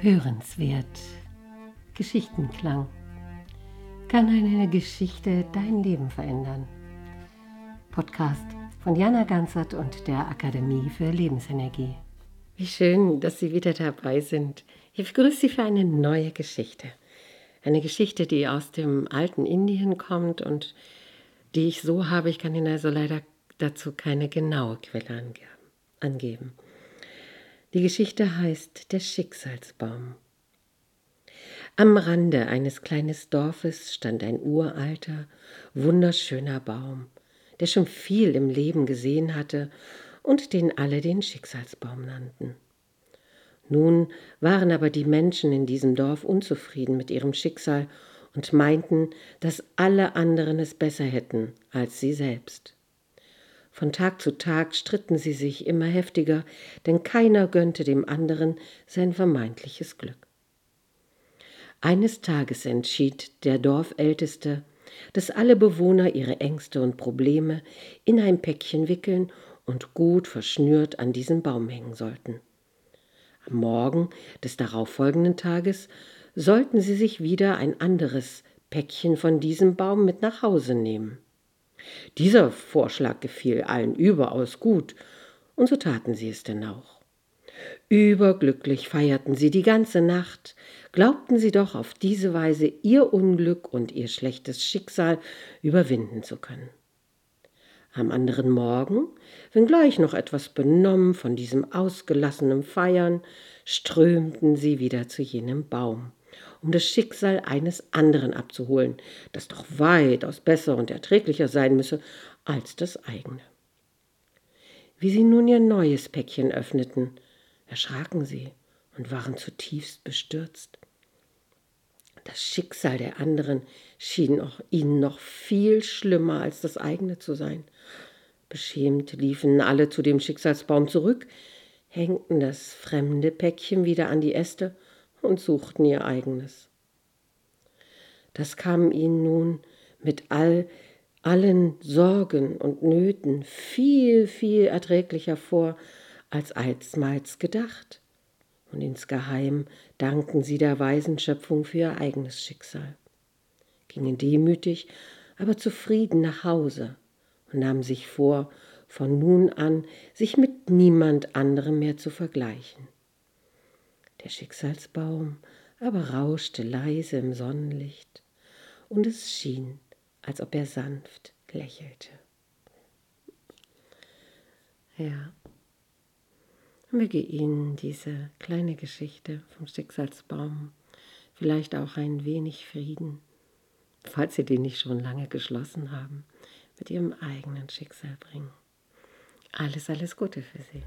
Hörenswert. Geschichtenklang. Kann eine Geschichte dein Leben verändern? Podcast von Jana Ganzert und der Akademie für Lebensenergie. Wie schön, dass Sie wieder dabei sind. Ich begrüße Sie für eine neue Geschichte. Eine Geschichte, die aus dem alten Indien kommt und die ich so habe, ich kann Ihnen also leider dazu keine genaue Quelle angeben. Die Geschichte heißt Der Schicksalsbaum. Am Rande eines kleinen Dorfes stand ein uralter, wunderschöner Baum, der schon viel im Leben gesehen hatte und den alle den Schicksalsbaum nannten. Nun waren aber die Menschen in diesem Dorf unzufrieden mit ihrem Schicksal und meinten, dass alle anderen es besser hätten als sie selbst. Von Tag zu Tag stritten sie sich immer heftiger, denn keiner gönnte dem anderen sein vermeintliches Glück. Eines Tages entschied der Dorfälteste, dass alle Bewohner ihre Ängste und Probleme in ein Päckchen wickeln und gut verschnürt an diesen Baum hängen sollten. Am Morgen des darauffolgenden Tages sollten sie sich wieder ein anderes Päckchen von diesem Baum mit nach Hause nehmen. Dieser Vorschlag gefiel allen überaus gut, und so taten sie es denn auch. Überglücklich feierten sie die ganze Nacht, glaubten sie doch auf diese Weise ihr Unglück und ihr schlechtes Schicksal überwinden zu können. Am anderen Morgen, wenngleich noch etwas benommen von diesem ausgelassenen Feiern, strömten sie wieder zu jenem Baum um das Schicksal eines anderen abzuholen, das doch weitaus besser und erträglicher sein müsse als das eigene. Wie sie nun ihr neues Päckchen öffneten, erschraken sie und waren zutiefst bestürzt. Das Schicksal der anderen schien auch ihnen noch viel schlimmer als das eigene zu sein. Beschämt liefen alle zu dem Schicksalsbaum zurück, hängten das fremde Päckchen wieder an die Äste und suchten ihr eigenes. Das kam ihnen nun mit all allen Sorgen und Nöten viel, viel erträglicher vor als einstmals gedacht. Und insgeheim dankten sie der weisen Schöpfung für ihr eigenes Schicksal, gingen demütig, aber zufrieden nach Hause und nahmen sich vor, von nun an sich mit niemand anderem mehr zu vergleichen. Der Schicksalsbaum aber rauschte leise im Sonnenlicht, und es schien, als ob er sanft lächelte. Ja, möge Ihnen diese kleine Geschichte vom Schicksalsbaum vielleicht auch ein wenig Frieden, falls Sie den nicht schon lange geschlossen haben, mit Ihrem eigenen Schicksal bringen. Alles, alles Gute für Sie.